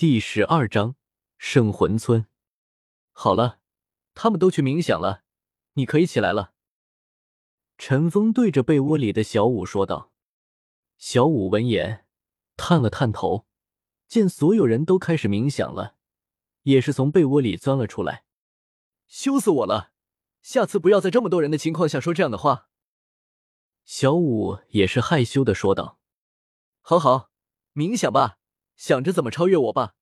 第十二章圣魂村。好了，他们都去冥想了，你可以起来了。陈峰对着被窝里的小五说道。小五闻言，探了探头，见所有人都开始冥想了，也是从被窝里钻了出来。羞死我了！下次不要在这么多人的情况下说这样的话。小五也是害羞的说道。好好冥想吧。想着怎么超越我吧，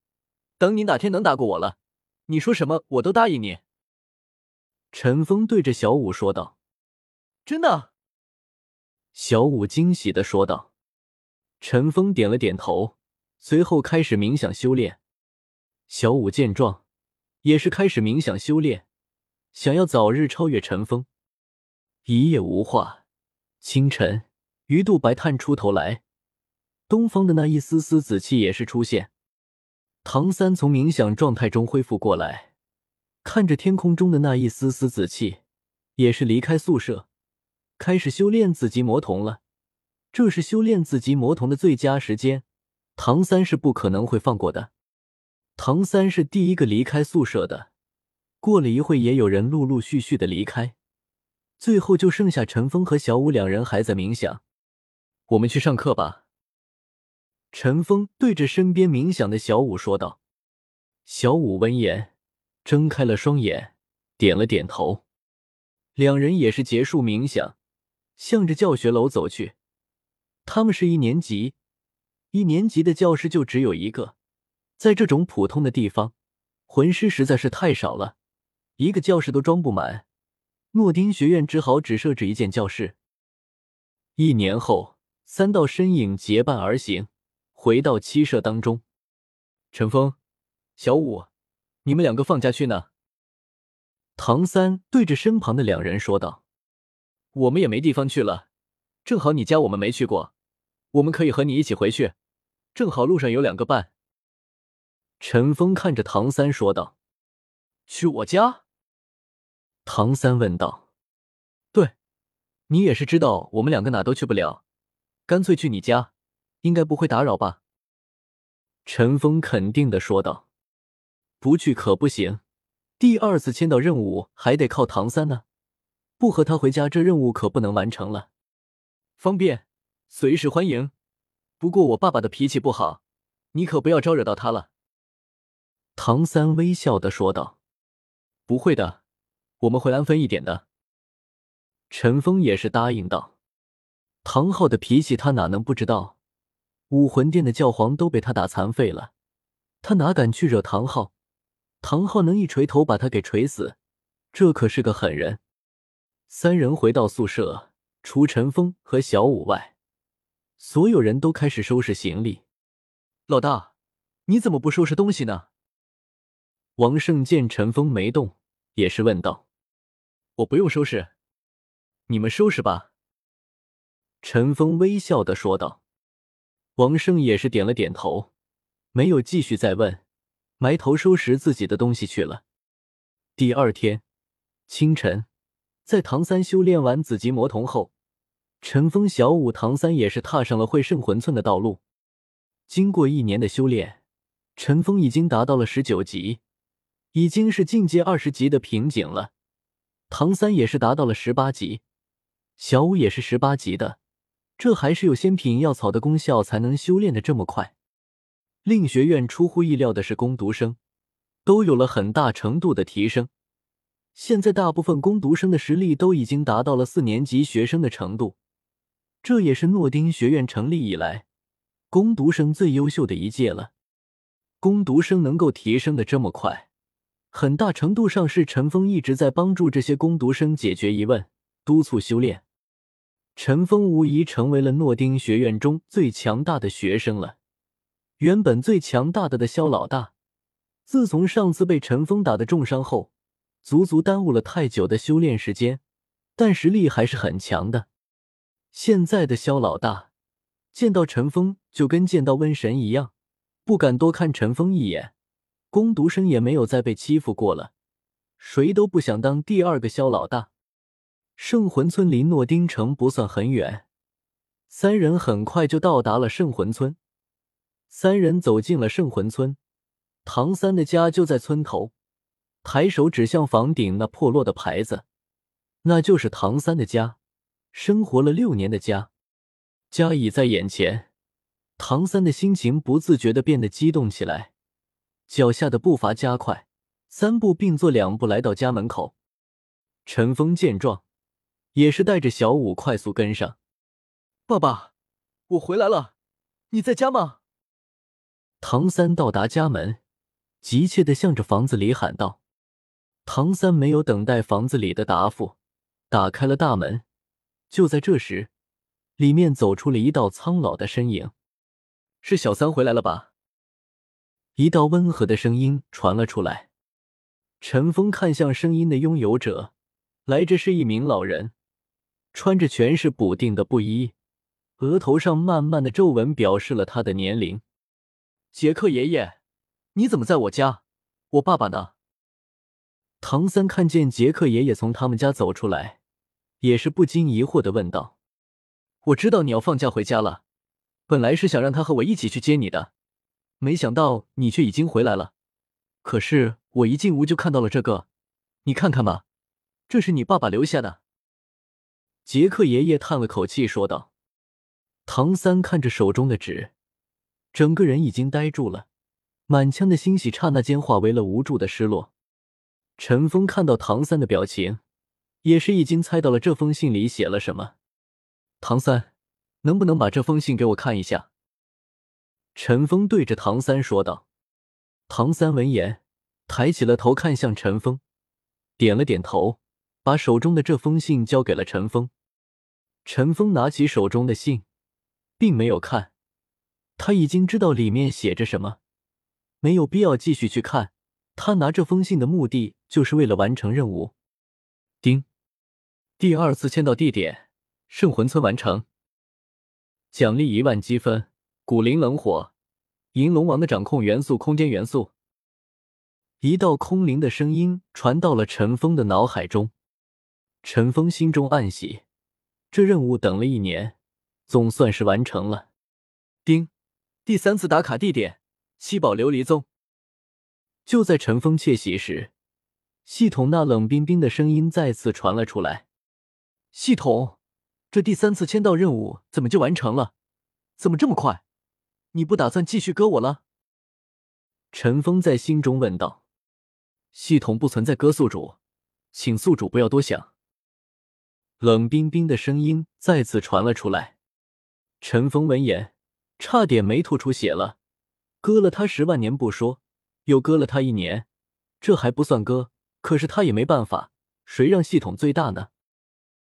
等你哪天能打过我了，你说什么我都答应你。”陈峰对着小五说道。“真的？”小五惊喜的说道。陈峰点了点头，随后开始冥想修炼。小五见状，也是开始冥想修炼，想要早日超越陈峰。一夜无话，清晨，鱼肚白探出头来。东方的那一丝丝紫气也是出现，唐三从冥想状态中恢复过来，看着天空中的那一丝丝紫气，也是离开宿舍，开始修炼紫极魔瞳了。这是修炼紫极魔瞳的最佳时间，唐三是不可能会放过的。唐三是第一个离开宿舍的，过了一会，也有人陆陆续续的离开，最后就剩下陈峰和小五两人还在冥想。我们去上课吧。陈峰对着身边冥想的小五说道：“小五闻言，睁开了双眼，点了点头。两人也是结束冥想，向着教学楼走去。他们是一年级，一年级的教室就只有一个，在这种普通的地方，魂师实在是太少了，一个教室都装不满。诺丁学院只好只设置一间教室。一年后，三道身影结伴而行。”回到七舍当中，陈峰、小五，你们两个放假去呢？唐三对着身旁的两人说道：“我们也没地方去了，正好你家我们没去过，我们可以和你一起回去，正好路上有两个伴。”陈峰看着唐三说道：“去我家？”唐三问道：“对，你也是知道我们两个哪都去不了，干脆去你家。”应该不会打扰吧？陈峰肯定的说道：“不去可不行，第二次签到任务还得靠唐三呢，不和他回家，这任务可不能完成了。”方便，随时欢迎。不过我爸爸的脾气不好，你可不要招惹到他了。”唐三微笑的说道：“不会的，我们会安分一点的。”陈峰也是答应道：“唐昊的脾气他哪能不知道？”武魂殿的教皇都被他打残废了，他哪敢去惹唐昊？唐昊能一锤头把他给锤死，这可是个狠人。三人回到宿舍，除陈峰和小五外，所有人都开始收拾行李。老大，你怎么不收拾东西呢？王胜见陈峰没动，也是问道：“我不用收拾，你们收拾吧。”陈峰微笑的说道。王胜也是点了点头，没有继续再问，埋头收拾自己的东西去了。第二天清晨，在唐三修炼完紫极魔瞳后，陈峰、小五、唐三也是踏上了会圣魂村的道路。经过一年的修炼，陈峰已经达到了十九级，已经是境界二十级的瓶颈了。唐三也是达到了十八级，小五也是十八级的。这还是有仙品药草的功效才能修炼的这么快。令学院出乎意料的是，攻读生都有了很大程度的提升。现在大部分攻读生的实力都已经达到了四年级学生的程度，这也是诺丁学院成立以来攻读生最优秀的一届了。攻读生能够提升的这么快，很大程度上是陈峰一直在帮助这些攻读生解决疑问，督促修炼。陈峰无疑成为了诺丁学院中最强大的学生了。原本最强大的的萧老大，自从上次被陈峰打的重伤后，足足耽误了太久的修炼时间，但实力还是很强的。现在的萧老大见到陈峰就跟见到瘟神一样，不敢多看陈峰一眼。攻读生也没有再被欺负过了，谁都不想当第二个萧老大。圣魂村离诺丁城不算很远，三人很快就到达了圣魂村。三人走进了圣魂村，唐三的家就在村头，抬手指向房顶那破落的牌子，那就是唐三的家，生活了六年的家。家已在眼前，唐三的心情不自觉的变得激动起来，脚下的步伐加快，三步并作两步来到家门口。陈峰见状，也是带着小舞快速跟上。爸爸，我回来了，你在家吗？唐三到达家门，急切的向着房子里喊道。唐三没有等待房子里的答复，打开了大门。就在这时，里面走出了一道苍老的身影，是小三回来了吧？一道温和的声音传了出来。陈峰看向声音的拥有者，来者是一名老人，穿着全是补丁的布衣，额头上慢慢的皱纹表示了他的年龄。杰克爷爷，你怎么在我家？我爸爸呢？唐三看见杰克爷爷从他们家走出来，也是不禁疑惑的问道。我知道你要放假回家了，本来是想让他和我一起去接你的，没想到你却已经回来了。可是我一进屋就看到了这个，你看看吧，这是你爸爸留下的。杰克爷爷叹了口气说道。唐三看着手中的纸，整个人已经呆住了，满腔的欣喜刹那间化为了无助的失落。陈峰看到唐三的表情，也是已经猜到了这封信里写了什么。唐三，能不能把这封信给我看一下？陈峰对着唐三说道。唐三闻言，抬起了头，看向陈峰，点了点头，把手中的这封信交给了陈峰。陈峰拿起手中的信，并没有看，他已经知道里面写着什么，没有必要继续去看。他拿这封信的目的，就是为了完成任务。丁，第二次签到地点。圣魂村完成，奖励一万积分。古灵冷火，银龙王的掌控元素空间元素。一道空灵的声音传到了陈峰的脑海中，陈峰心中暗喜，这任务等了一年，总算是完成了。丁，第三次打卡地点：七宝琉璃宗。就在陈峰窃喜时，系统那冷冰冰的声音再次传了出来：“系统。”这第三次签到任务怎么就完成了？怎么这么快？你不打算继续割我了？陈峰在心中问道。系统不存在割宿主，请宿主不要多想。冷冰冰的声音再次传了出来。陈峰闻言，差点没吐出血了。割了他十万年不说，又割了他一年，这还不算割，可是他也没办法，谁让系统最大呢？